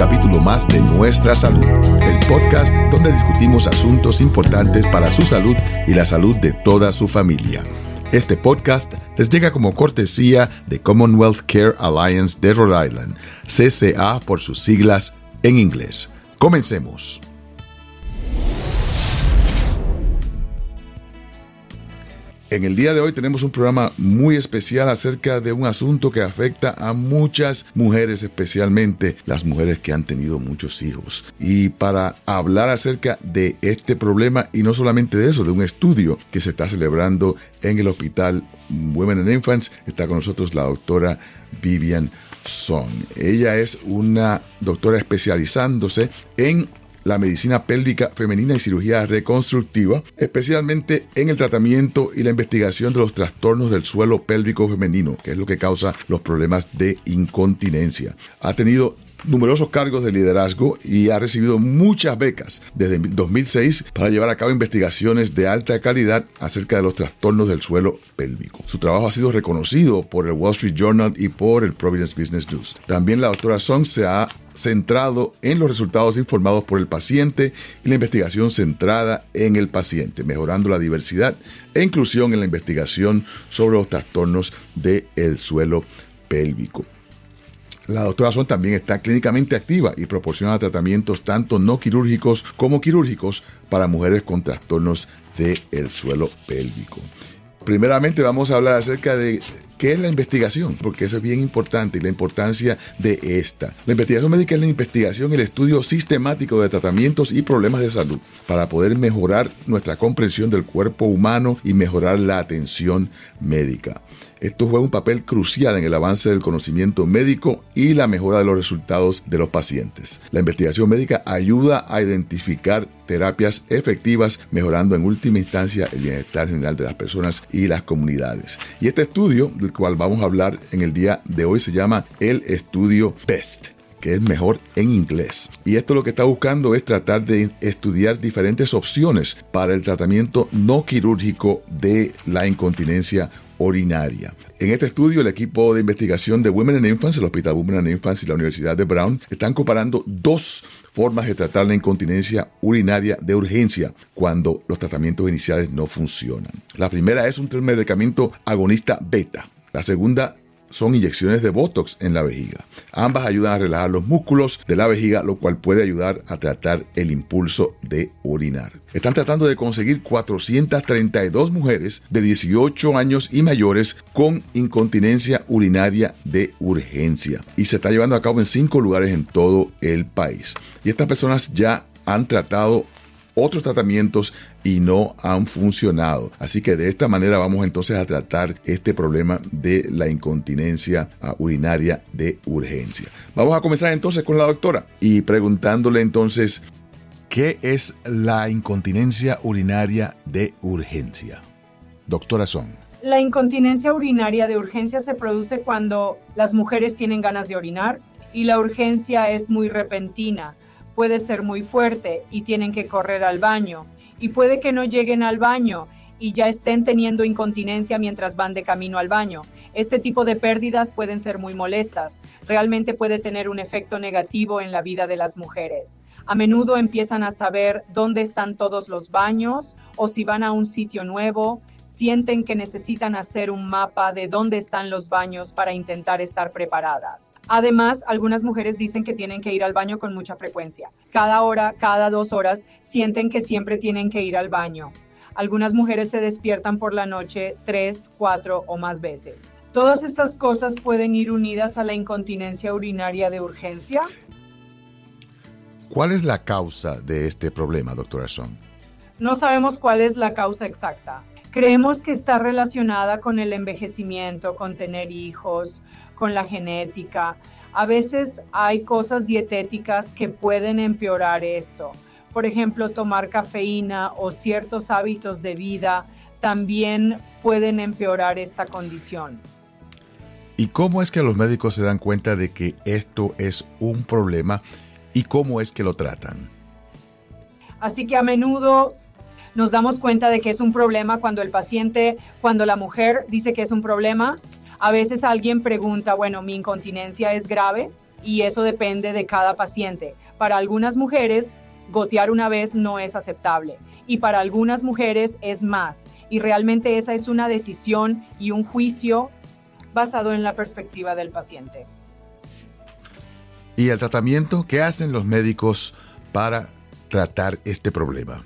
capítulo más de Nuestra Salud, el podcast donde discutimos asuntos importantes para su salud y la salud de toda su familia. Este podcast les llega como cortesía de Commonwealth Care Alliance de Rhode Island, CCA por sus siglas en inglés. Comencemos. En el día de hoy tenemos un programa muy especial acerca de un asunto que afecta a muchas mujeres, especialmente las mujeres que han tenido muchos hijos. Y para hablar acerca de este problema y no solamente de eso, de un estudio que se está celebrando en el hospital Women and Infants, está con nosotros la doctora Vivian Song. Ella es una doctora especializándose en la medicina pélvica femenina y cirugía reconstructiva, especialmente en el tratamiento y la investigación de los trastornos del suelo pélvico femenino, que es lo que causa los problemas de incontinencia. Ha tenido numerosos cargos de liderazgo y ha recibido muchas becas desde 2006 para llevar a cabo investigaciones de alta calidad acerca de los trastornos del suelo pélvico. Su trabajo ha sido reconocido por el Wall Street Journal y por el Providence Business News. También la doctora Song se ha centrado en los resultados informados por el paciente y la investigación centrada en el paciente, mejorando la diversidad e inclusión en la investigación sobre los trastornos del suelo pélvico. La doctora Son también está clínicamente activa y proporciona tratamientos tanto no quirúrgicos como quirúrgicos para mujeres con trastornos del suelo pélvico. Primeramente vamos a hablar acerca de ¿Qué es la investigación? Porque eso es bien importante y la importancia de esta. La investigación médica es la investigación y el estudio sistemático de tratamientos y problemas de salud para poder mejorar nuestra comprensión del cuerpo humano y mejorar la atención médica. Esto juega un papel crucial en el avance del conocimiento médico y la mejora de los resultados de los pacientes. La investigación médica ayuda a identificar terapias efectivas, mejorando en última instancia el bienestar general de las personas y las comunidades. Y este estudio, cual vamos a hablar en el día de hoy, se llama el estudio BEST que es mejor en inglés. Y esto lo que está buscando es tratar de estudiar diferentes opciones para el tratamiento no quirúrgico de la incontinencia urinaria. En este estudio, el equipo de investigación de Women and Infants, el Hospital Women and Infants y la Universidad de Brown están comparando dos formas de tratar la incontinencia urinaria de urgencia cuando los tratamientos iniciales no funcionan. La primera es un medicamento agonista beta. La segunda son inyecciones de Botox en la vejiga. Ambas ayudan a relajar los músculos de la vejiga, lo cual puede ayudar a tratar el impulso de orinar. Están tratando de conseguir 432 mujeres de 18 años y mayores con incontinencia urinaria de urgencia y se está llevando a cabo en cinco lugares en todo el país. Y estas personas ya han tratado otros tratamientos y no han funcionado. Así que de esta manera vamos entonces a tratar este problema de la incontinencia ah, urinaria de urgencia. Vamos a comenzar entonces con la doctora y preguntándole entonces, ¿qué es la incontinencia urinaria de urgencia? Doctora Son. La incontinencia urinaria de urgencia se produce cuando las mujeres tienen ganas de orinar y la urgencia es muy repentina puede ser muy fuerte y tienen que correr al baño. Y puede que no lleguen al baño y ya estén teniendo incontinencia mientras van de camino al baño. Este tipo de pérdidas pueden ser muy molestas. Realmente puede tener un efecto negativo en la vida de las mujeres. A menudo empiezan a saber dónde están todos los baños o si van a un sitio nuevo, sienten que necesitan hacer un mapa de dónde están los baños para intentar estar preparadas. Además, algunas mujeres dicen que tienen que ir al baño con mucha frecuencia. Cada hora, cada dos horas, sienten que siempre tienen que ir al baño. Algunas mujeres se despiertan por la noche tres, cuatro o más veces. Todas estas cosas pueden ir unidas a la incontinencia urinaria de urgencia. ¿Cuál es la causa de este problema, doctora Son? No sabemos cuál es la causa exacta. Creemos que está relacionada con el envejecimiento, con tener hijos, con la genética. A veces hay cosas dietéticas que pueden empeorar esto. Por ejemplo, tomar cafeína o ciertos hábitos de vida también pueden empeorar esta condición. ¿Y cómo es que los médicos se dan cuenta de que esto es un problema y cómo es que lo tratan? Así que a menudo nos damos cuenta de que es un problema cuando el paciente, cuando la mujer dice que es un problema. A veces alguien pregunta, bueno, mi incontinencia es grave. y eso depende de cada paciente. Para algunas mujeres, gotear una vez no es aceptable y para algunas mujeres es más. Y realmente esa es una decisión y un juicio basado en la perspectiva del paciente. ¿Y el tratamiento? ¿Qué hacen los médicos para tratar este problema?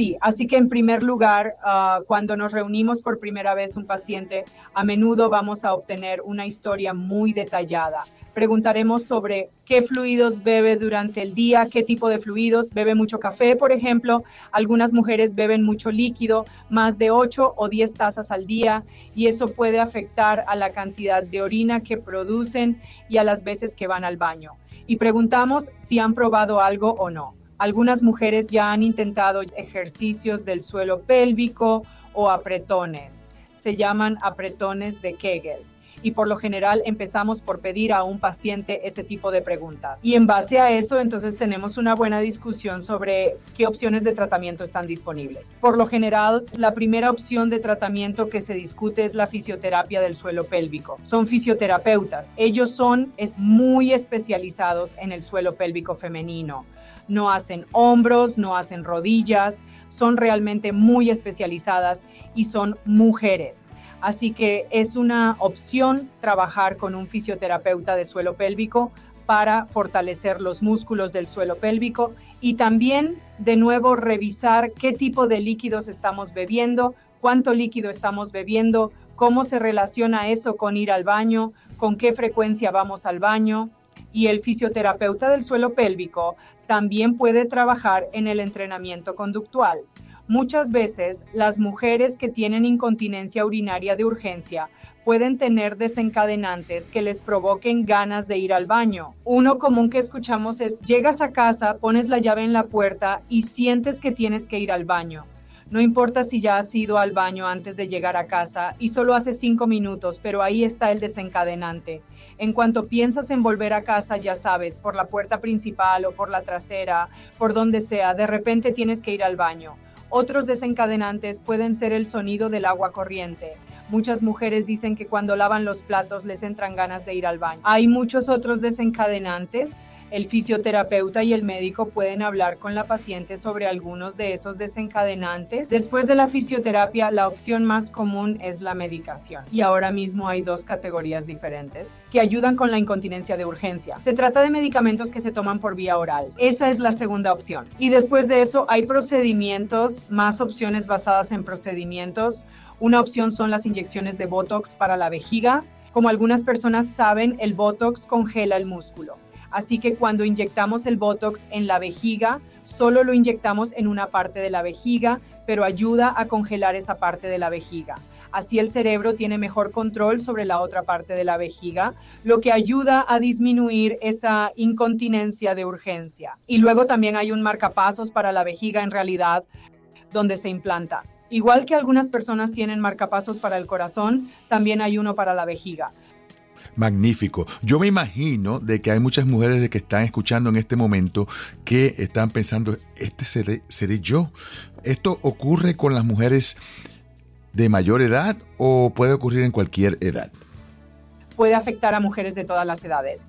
Sí, así que en primer lugar, ah, cuando nos reunimos por primera vez un paciente, a menudo vamos a obtener una historia muy detallada. Preguntaremos sobre qué fluidos bebe durante el día, qué tipo de fluidos, bebe mucho café, por ejemplo. Algunas mujeres beben mucho líquido, más de 8 o 10 tazas al día, y eso puede afectar a la cantidad de orina que producen y a las veces que van al baño. Y preguntamos si han probado algo o no. Algunas mujeres ya han intentado ejercicios del suelo pélvico o apretones. Se llaman apretones de Kegel y por lo general empezamos por pedir a un paciente ese tipo de preguntas. Y en base a eso, entonces tenemos una buena discusión sobre qué opciones de tratamiento están disponibles. Por lo general, la primera opción de tratamiento que se discute es la fisioterapia del suelo pélvico. Son fisioterapeutas. Ellos son es muy especializados en el suelo pélvico femenino no hacen hombros, no hacen rodillas, son realmente muy especializadas y son mujeres. Así que es una opción trabajar con un fisioterapeuta de suelo pélvico para fortalecer los músculos del suelo pélvico y también de nuevo revisar qué tipo de líquidos estamos bebiendo, cuánto líquido estamos bebiendo, cómo se relaciona eso con ir al baño, con qué frecuencia vamos al baño. Y el fisioterapeuta del suelo pélvico también puede trabajar en el entrenamiento conductual. Muchas veces las mujeres que tienen incontinencia urinaria de urgencia pueden tener desencadenantes que les provoquen ganas de ir al baño. Uno común que escuchamos es, llegas a casa, pones la llave en la puerta y sientes que tienes que ir al baño. No importa si ya has ido al baño antes de llegar a casa y solo hace cinco minutos, pero ahí está el desencadenante. En cuanto piensas en volver a casa, ya sabes, por la puerta principal o por la trasera, por donde sea, de repente tienes que ir al baño. Otros desencadenantes pueden ser el sonido del agua corriente. Muchas mujeres dicen que cuando lavan los platos les entran ganas de ir al baño. Hay muchos otros desencadenantes el fisioterapeuta y el médico pueden hablar con la paciente sobre algunos de esos desencadenantes. Después de la fisioterapia, la opción más común es la medicación. Y ahora mismo hay dos categorías diferentes que ayudan con la incontinencia de urgencia. Se trata de medicamentos que se toman por vía oral. Esa es la segunda opción. Y después de eso hay procedimientos, más opciones basadas en procedimientos. Una opción son las inyecciones de Botox para la vejiga. Como algunas personas saben, el Botox congela el músculo. Así que cuando inyectamos el Botox en la vejiga, solo lo inyectamos en una parte de la vejiga, pero ayuda a congelar esa parte de la vejiga. Así el cerebro tiene mejor control sobre la otra parte de la vejiga, lo que ayuda a disminuir esa incontinencia de urgencia. Y luego también hay un marcapasos para la vejiga en realidad, donde se implanta. Igual que algunas personas tienen marcapasos para el corazón, también hay uno para la vejiga magnífico. Yo me imagino de que hay muchas mujeres de que están escuchando en este momento que están pensando, este seré, seré yo. ¿Esto ocurre con las mujeres de mayor edad o puede ocurrir en cualquier edad? Puede afectar a mujeres de todas las edades.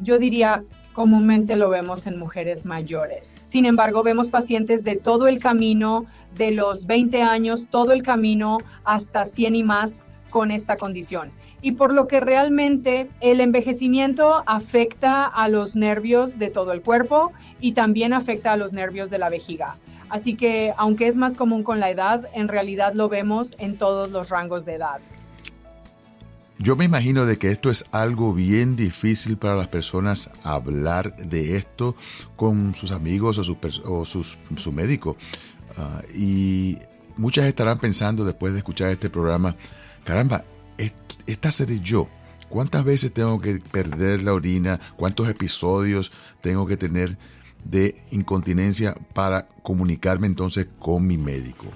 Yo diría, comúnmente lo vemos en mujeres mayores. Sin embargo, vemos pacientes de todo el camino, de los 20 años, todo el camino hasta 100 y más con esta condición y por lo que realmente el envejecimiento afecta a los nervios de todo el cuerpo y también afecta a los nervios de la vejiga. Así que aunque es más común con la edad, en realidad lo vemos en todos los rangos de edad. Yo me imagino de que esto es algo bien difícil para las personas hablar de esto con sus amigos o, su médico. Ah, y muchas estarán pensando después de escuchar este programa, caramba, esta seré yo. ¿Cuántas veces tengo que perder la orina? ¿Cuántos episodios tengo que tener de incontinencia para comunicarme entonces con mi médico?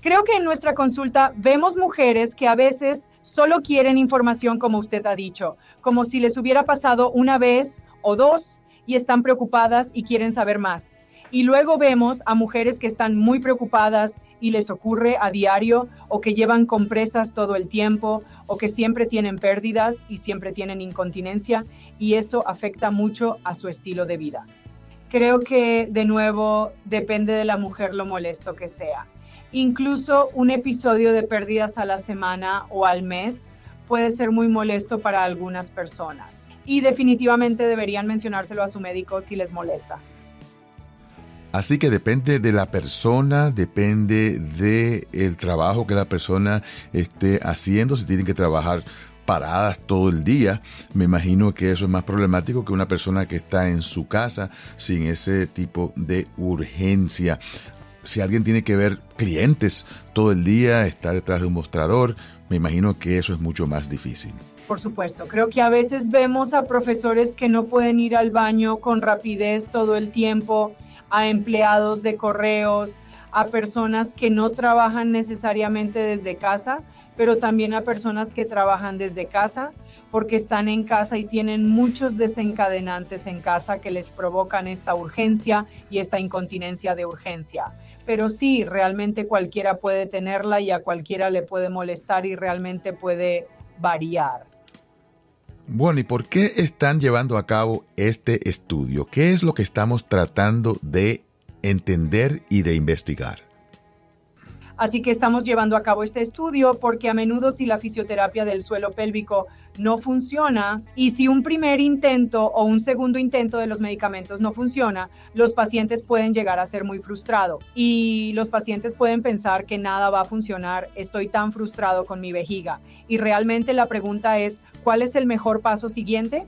Creo que en nuestra consulta vemos mujeres que a veces solo quieren información como usted ha dicho, como si les hubiera pasado una vez o dos y están preocupadas y quieren saber más. Y luego vemos a mujeres que están muy preocupadas y les ocurre a diario o que llevan compresas todo el tiempo o que siempre tienen pérdidas y siempre tienen incontinencia y eso afecta mucho a su estilo de vida. Creo que de nuevo depende de la mujer lo molesto que sea. Incluso un episodio de pérdidas a la semana o al mes puede ser muy molesto para algunas personas y definitivamente deberían mencionárselo a su médico si les molesta. Así que depende de la persona, depende del el trabajo que la persona esté haciendo, si tienen que trabajar paradas todo el día. Me imagino que eso es más problemático que una persona que está en su casa sin ese tipo de urgencia. Si alguien tiene que ver clientes todo el día, está detrás de un mostrador, me imagino que eso es mucho más difícil. Por supuesto, creo que a veces vemos a profesores que no pueden ir al baño con rapidez todo el tiempo a empleados de correos, a personas que no trabajan necesariamente desde casa, pero también a personas que trabajan desde casa porque están en casa y tienen muchos desencadenantes en casa que les provocan esta urgencia y esta incontinencia de urgencia. Pero sí, realmente cualquiera puede tenerla y a cualquiera le puede molestar y realmente puede variar. Bueno, ¿y por qué están llevando a cabo este estudio? ¿Qué es lo que estamos tratando de entender y de investigar? Así que estamos llevando a cabo este estudio porque a menudo si la fisioterapia del suelo pélvico no funciona y si un primer intento o un segundo intento de los medicamentos no funciona, los pacientes pueden llegar a ser muy frustrados y los pacientes pueden pensar que nada va a funcionar, estoy tan frustrado con mi vejiga. Y realmente la pregunta es, ¿cuál es el mejor paso siguiente?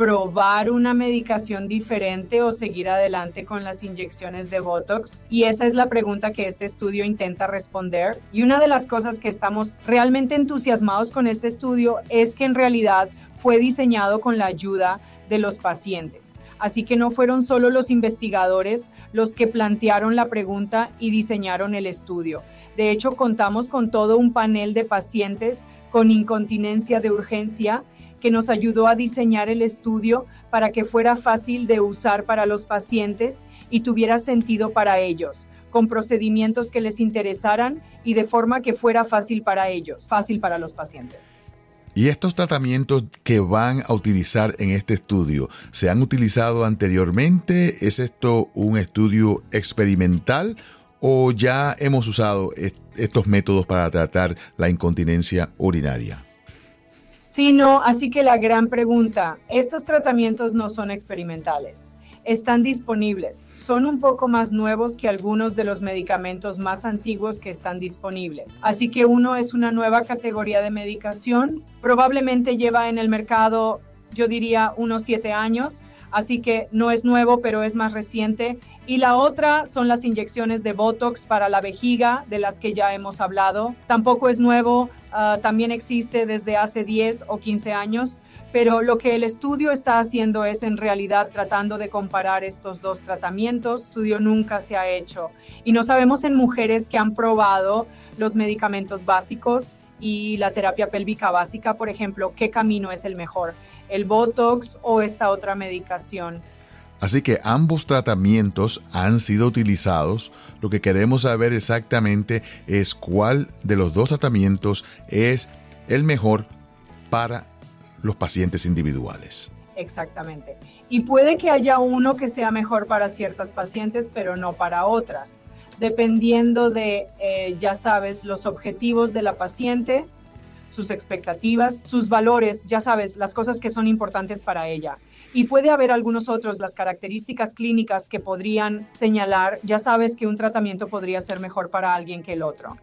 probar una medicación diferente o seguir adelante con las inyecciones de Botox? Y esa es la pregunta que este estudio intenta responder. Y una de las cosas que estamos realmente entusiasmados con este estudio es que en realidad fue diseñado con la ayuda de los pacientes. Así que no fueron solo los investigadores los que plantearon la pregunta y diseñaron el estudio. De hecho, contamos con todo un panel de pacientes con incontinencia de urgencia que nos ayudó a diseñar el estudio para que fuera fácil de usar para los pacientes y tuviera sentido para ellos, con procedimientos que les interesaran y de forma que fuera fácil para ellos, fácil para los pacientes. ¿Y estos tratamientos que van a utilizar en este estudio se han utilizado anteriormente? ¿Es esto un estudio experimental o ya hemos usado estos métodos para tratar la incontinencia urinaria? Sí, no, así que la gran pregunta, estos tratamientos no son experimentales, están disponibles, son un poco más nuevos que algunos de los medicamentos más antiguos que están disponibles. Así que uno es una nueva categoría de medicación, probablemente lleva en el mercado, yo diría, unos siete años, así que no es nuevo, pero es más reciente. Y la otra son las inyecciones de Botox para la vejiga, de las que ya hemos hablado. Tampoco es nuevo, ah, también existe desde hace 10 o 15 años, pero lo que el estudio está haciendo es en realidad tratando de comparar estos dos tratamientos. Estudio nunca se ha hecho y no sabemos en mujeres que han probado los medicamentos básicos y la terapia pélvica básica, por ejemplo, qué camino es el mejor el Botox o esta otra medicación. Así que ambos tratamientos han sido utilizados. Lo que queremos saber exactamente es cuál de los dos tratamientos es el mejor para los pacientes individuales. Exactamente. Y puede que haya uno que sea mejor para ciertas pacientes, pero no para otras, dependiendo de, eh, ya sabes, los objetivos de la paciente, sus expectativas, sus valores, ya sabes, las cosas que son importantes para ella. Y puede haber algunos otros, las características clínicas que podrían señalar, ya sabes que un tratamiento podría ser mejor para alguien que el otro.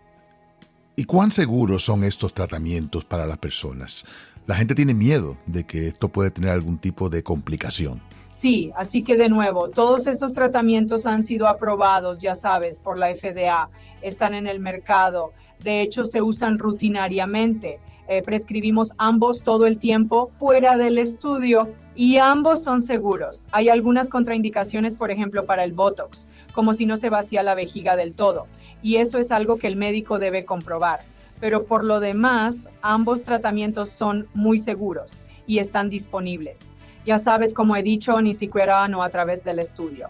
¿Y cuán seguros son estos tratamientos para las personas? La gente tiene miedo de que esto puede tener algún tipo de complicación. Sí, así que de nuevo, todos estos tratamientos han sido aprobados, ya sabes, por la FDA, están en el mercado de hecho, se usan rutinariamente. Eh, prescribimos ambos todo el tiempo fuera del estudio y ambos son seguros. Hay algunas contraindicaciones, por ejemplo, para el Botox, como si no se vacía la vejiga del todo. Y eso es algo que el médico debe comprobar. Pero por lo demás, ambos tratamientos son muy seguros y están disponibles. Ya sabes, como he dicho, ni siquiera no a través del estudio.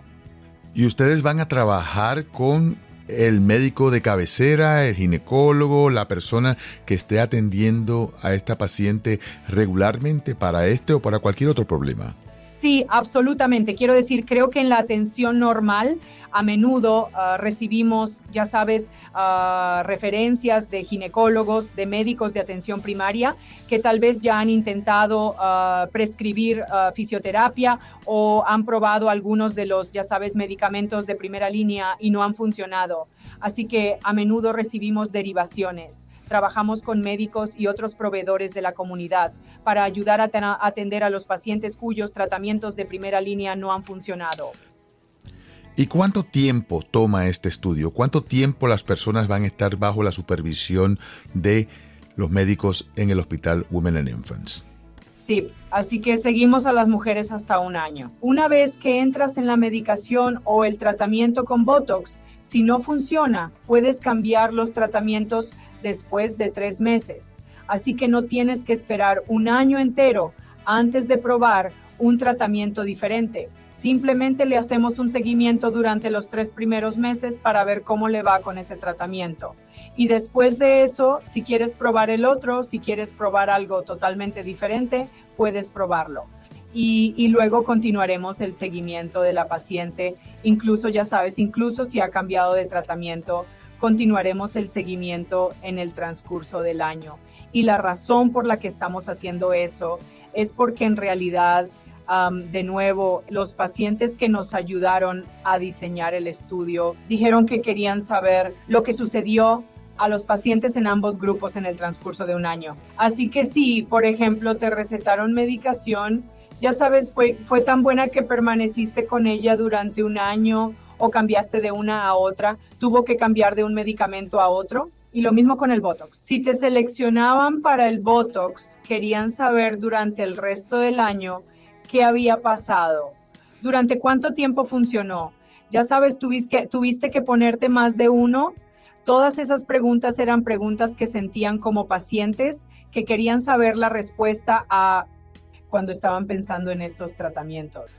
Y ustedes van a trabajar con el médico de cabecera, el ginecólogo, la persona que esté atendiendo a esta paciente regularmente para este o para cualquier otro problema. Sí, absolutamente. Quiero decir, creo que en la atención normal a menudo ah, recibimos, ya sabes, ah, referencias de ginecólogos, de médicos de atención primaria que tal vez ya han intentado ah, prescribir fisioterapia o han probado algunos de los, ya sabes, medicamentos de primera línea y no han funcionado. Así que a menudo recibimos derivaciones. Trabajamos con médicos y otros proveedores de la comunidad para ayudar a atender a los pacientes cuyos tratamientos de primera línea no han funcionado. ¿Y cuánto tiempo toma este estudio? ¿Cuánto tiempo las personas van a estar bajo la supervisión de los médicos en el hospital Women and Infants? Sí, así que seguimos a las mujeres hasta un año. Una vez que entras en la medicación o el tratamiento con Botox, si no funciona, puedes cambiar los tratamientos después de tres meses. Así que no tienes que esperar un año entero antes de probar un tratamiento diferente. Simplemente le hacemos un seguimiento durante los tres primeros meses para ver cómo le va con ese tratamiento. Y después de eso, si quieres probar el otro, si quieres probar algo totalmente diferente, puedes probarlo. Y, luego continuaremos el seguimiento de la paciente. Incluso, ya sabes, incluso si ha cambiado de tratamiento, continuaremos el seguimiento en el transcurso del año. Y la razón por la que estamos haciendo eso es porque en realidad de nuevo, los pacientes que nos ayudaron a diseñar el estudio dijeron que querían saber lo que sucedió a los pacientes en ambos grupos en el transcurso de un año. Así que si, por ejemplo, te recetaron medicación, ya sabes, fue, fue tan buena que permaneciste con ella durante un año o cambiaste de una a otra, tuvo que cambiar de un medicamento a otro. Y lo mismo con el Botox. Si te seleccionaban para el Botox, querían saber durante el resto del año qué había pasado, durante cuánto tiempo funcionó. Ya sabes, tuviste que, ponerte más de uno. Todas esas preguntas eran preguntas que sentían como pacientes que querían saber la respuesta a cuando estaban pensando en estos tratamientos.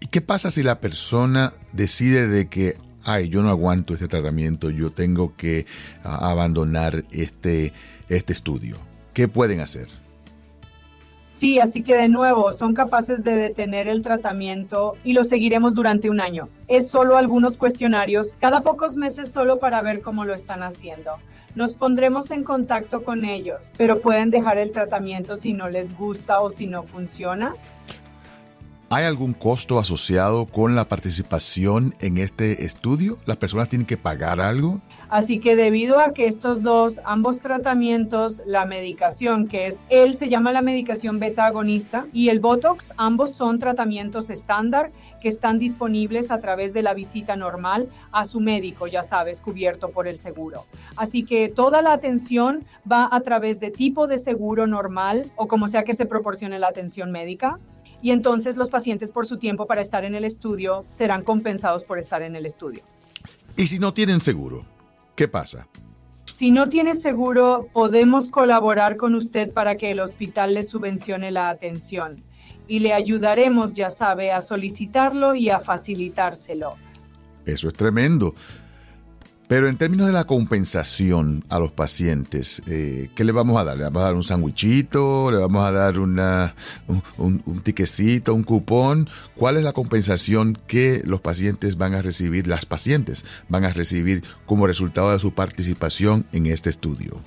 ¿Y qué pasa si la persona decide de que, ay, yo no aguanto este tratamiento, yo tengo que ah, abandonar este, este estudio? ¿Qué pueden hacer? Sí, así que de nuevo, son capaces de detener el tratamiento y lo seguiremos durante un año. Es solo algunos cuestionarios, cada pocos meses solo para ver cómo lo están haciendo. Nos pondremos en contacto con ellos, pero pueden dejar el tratamiento si no les gusta o si no funciona. ¿Hay algún costo asociado con la participación en este estudio? ¿Las personas tienen que pagar algo? Así que debido a que estos dos, ambos tratamientos, la medicación, que es, él se llama la medicación beta agonista, y el Botox, ambos son tratamientos estándar que están disponibles a través de la visita normal a su médico, ya sabes, cubierto por el seguro. Así que toda la atención va a través de tipo de seguro normal o como sea que se proporcione la atención médica. Y entonces los pacientes por su tiempo para estar en el estudio serán compensados por estar en el estudio. ¿Y si no tienen seguro? ¿Qué pasa? Si no tiene seguro, podemos colaborar con usted para que el hospital le subvencione la atención y le ayudaremos, ya sabe, a solicitarlo y a facilitárselo. Eso es tremendo. Pero en términos de la compensación a los pacientes, eh, ¿qué le vamos a dar? ¿Le vamos a dar un sandwichito? ¿Le vamos a dar un, un, tiquecito, un cupón? ¿Cuál es la compensación que los pacientes van a recibir, las pacientes van a recibir como resultado de su participación en este estudio?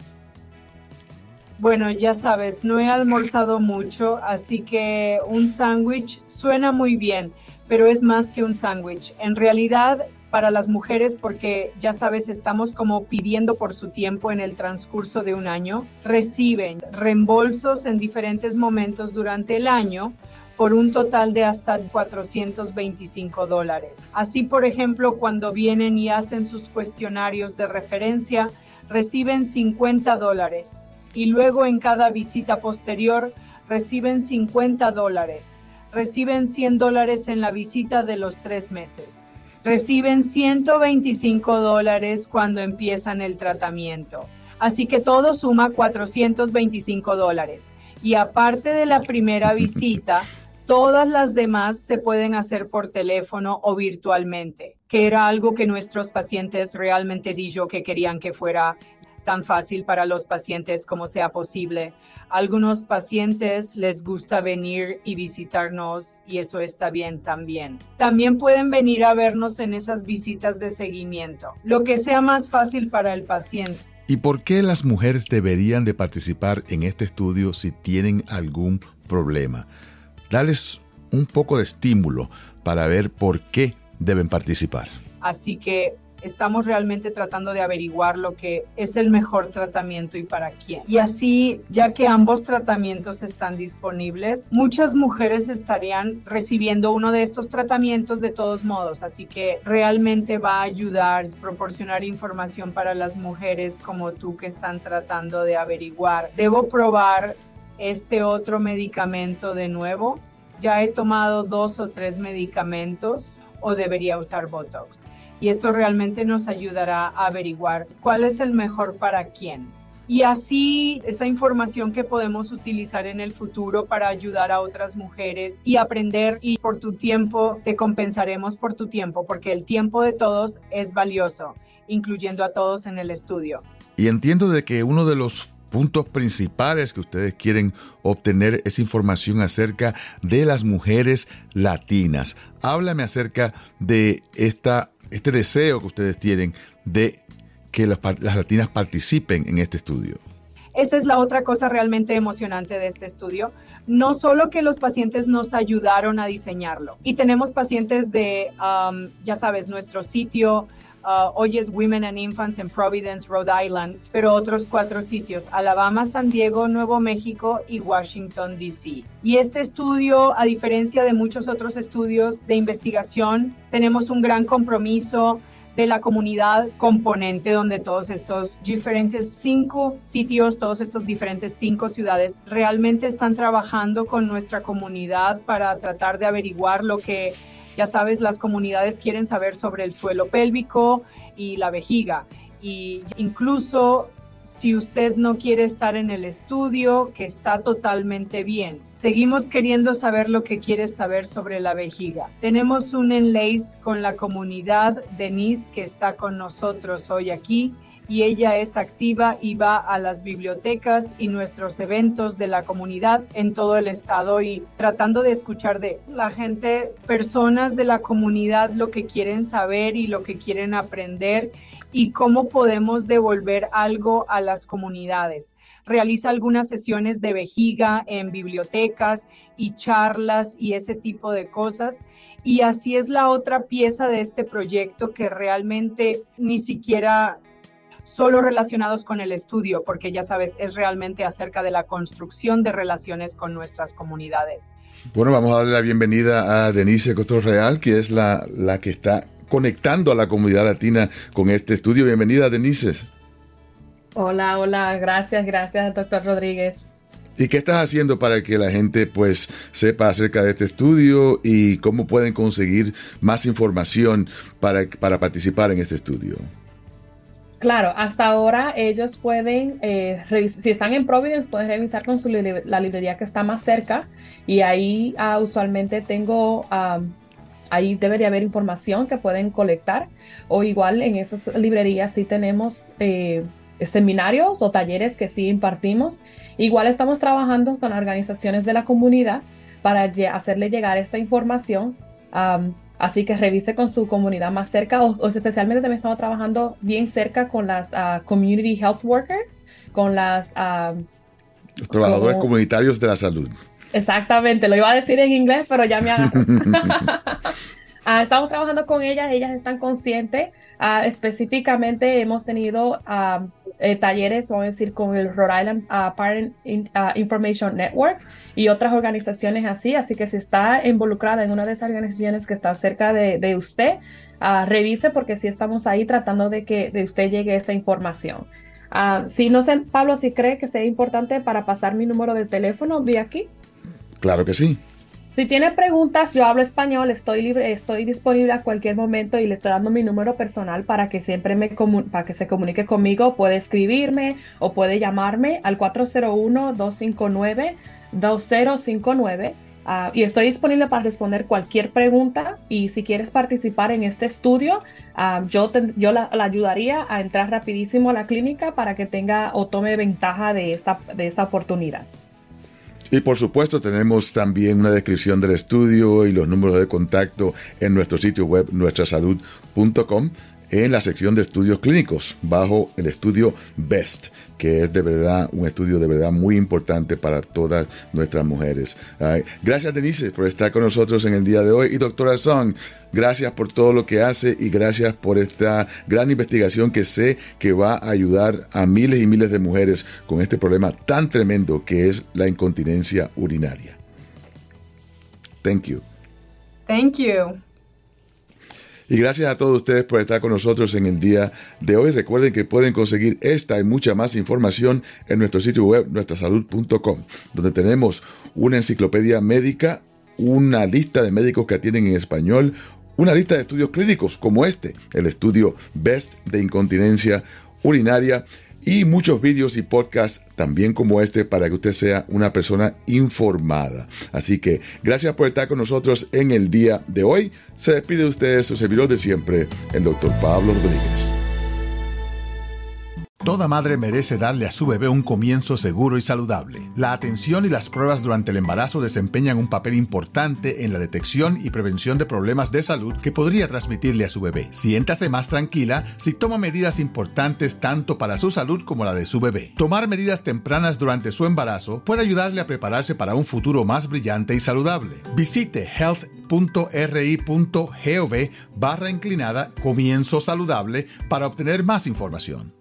Bueno, ya sabes, no he almorzado mucho, así que un sándwich suena muy bien, pero es más que un sándwich. En realidad para las mujeres porque ya sabes, estamos como pidiendo por su tiempo en el transcurso de un año, reciben reembolsos en diferentes momentos durante el año por un total de hasta 425 dólares. Así, por ejemplo, cuando vienen y hacen sus cuestionarios de referencia, reciben 50 dólares y luego en cada visita posterior reciben 50 dólares. Reciben 100 dólares en la visita de los tres meses reciben 125 dólares cuando empiezan el tratamiento. Así que todo suma 425 dólares. Y aparte de la primera visita, Todas las demás se pueden hacer por teléfono o virtualmente, que era algo que nuestros pacientes realmente dijo que querían que fuera tan fácil para los pacientes como sea posible. Algunos pacientes les gusta venir y visitarnos y eso está bien también. También pueden venir a vernos en esas visitas de seguimiento, lo que sea más fácil para el paciente. ¿Y por qué las mujeres deberían de participar en este estudio si tienen algún problema? Dales un poco de estímulo para ver por qué deben participar. Así que estamos realmente tratando de averiguar lo que es el mejor tratamiento y para quién. Y así, ya que ambos tratamientos están disponibles, muchas mujeres estarían recibiendo uno de estos tratamientos de todos modos, así que realmente va a ayudar, proporcionar información para las mujeres como tú que están tratando de averiguar. ¿Debo probar este otro medicamento de nuevo? Ya he tomado dos o tres medicamentos o debería usar Botox y eso realmente nos ayudará a averiguar cuál es el mejor para quién. Y así esa información que podemos utilizar en el futuro para ayudar a otras mujeres y aprender y por tu tiempo te compensaremos por tu tiempo porque el tiempo de todos es valioso, incluyendo a todos en el estudio. Y entiendo de que uno de los puntos principales que ustedes quieren obtener es información acerca de las mujeres latinas. Háblame acerca de esta este deseo que ustedes tienen de que las, latinas participen en este estudio. Esa es la otra cosa realmente emocionante de este estudio. No solo que los pacientes nos ayudaron a diseñarlo, y tenemos pacientes de, um, ya sabes, nuestro sitio, uh, hoy es Women and Infants en Providence, Rhode Island, pero otros cuatro sitios, Alabama, San Diego, Nuevo México y Washington, D.C. Y este estudio, a diferencia de muchos otros estudios de investigación, tenemos un gran compromiso de la comunidad componente donde todos estos diferentes cinco sitios, todos estos diferentes cinco ciudades realmente están trabajando con nuestra comunidad para tratar de averiguar lo que ya sabes, las comunidades quieren saber sobre el suelo pélvico y la vejiga. Y incluso si usted no quiere estar en el estudio, que está totalmente bien. Seguimos queriendo saber lo que quiere saber sobre la vejiga. Tenemos un enlace con la comunidad Denise que está con nosotros hoy aquí y ella es activa y va a las bibliotecas y nuestros eventos de la comunidad en todo el estado y tratando de escuchar de la gente, personas de la comunidad lo que quieren saber y lo que quieren aprender y cómo podemos devolver algo a las comunidades. Realiza algunas sesiones de vejiga en bibliotecas y charlas y ese tipo de cosas. Y así es la otra pieza de este proyecto que realmente ni siquiera solo relacionados con el estudio, porque ya sabes, es realmente acerca de la construcción de relaciones con nuestras comunidades. Bueno, vamos a darle la bienvenida a Denise Cotro Real, que es la, la que está conectando a la comunidad latina con este estudio. Bienvenida, Denise. Hola, hola, gracias, gracias, doctor Rodríguez. ¿Y qué estás haciendo para que la gente pues sepa acerca de este estudio y cómo pueden conseguir más información para, para participar en este estudio? Claro, hasta ahora ellos pueden, eh, si están en Providence, pueden revisar con su la librería que está más cerca y ahí ah, usualmente tengo, ahí debería haber información que pueden colectar o igual en esas librerías sí tenemos eh, seminarios o talleres que sí impartimos. Igual estamos trabajando con organizaciones de la comunidad para hacerle llegar esta información. Así que revise con su comunidad más cerca o, especialmente también estamos trabajando bien cerca con las ah, community health workers, con las... Ah, Los trabajadores comunitarios de la salud. Exactamente, lo iba a decir en inglés, pero ya me ha... Ah, estamos trabajando con ellas, ellas están conscientes. específicamente hemos tenido eh, talleres, vamos a decir, con el Rhode Island Parent Information Network, y otras organizaciones así. Así que si está involucrada en una de esas organizaciones que está cerca de, usted, uh, revise porque si estamos ahí tratando de que de usted llegue esta información. Uh, si no sé, Pablo, si cree que sea importante para pasar mi número de teléfono, vi aquí. Claro que sí. Si tiene preguntas, yo hablo español, estoy libre, estoy disponible a cualquier momento y le estoy dando mi número personal para que siempre me para que se comunique conmigo. Puede escribirme o puede llamarme al 401 259 2059 Ah, y estoy disponible para responder cualquier pregunta y si quieres participar en este estudio, ah, yo, yo la, ayudaría a entrar rapidísimo a la clínica para que tenga o tome ventaja de esta, de esta oportunidad. Y por supuesto tenemos también una descripción del estudio y los números de contacto en nuestro sitio web nuestrasalud.com en la sección de estudios clínicos, bajo el estudio BEST, que es de verdad un estudio de verdad muy importante para todas nuestras mujeres. gracias Denise por estar con nosotros en el día de hoy y doctora Song, gracias por todo lo que hace y gracias por esta gran investigación que sé que va a ayudar a miles y miles de mujeres con este problema tan tremendo que es la incontinencia urinaria. Thank you. Thank you. Y gracias a todos ustedes por estar con nosotros en el día de hoy. Recuerden que pueden conseguir esta y mucha más información en nuestro sitio web, nuestrasalud.com, donde tenemos una enciclopedia médica, una lista de médicos que atienden en español, una lista de estudios clínicos como este, el estudio BEST de incontinencia urinaria y muchos vídeos y podcasts también como este para que usted sea una persona informada. Así que gracias por estar con nosotros en el día de hoy. Se despide de ustedes su servidor de siempre, el doctor Pablo Rodríguez. Toda madre merece darle a su bebé un comienzo seguro y saludable. La atención y las pruebas durante el embarazo desempeñan un papel importante en la detección y prevención de problemas de salud que podría transmitirle a su bebé. Siéntase más tranquila si toma medidas importantes tanto para su salud como la de su bebé. Tomar medidas tempranas durante su embarazo puede ayudarle a prepararse para un futuro más brillante y saludable. Visite health.ri.gov barra inclinada comienzo saludable para obtener más información.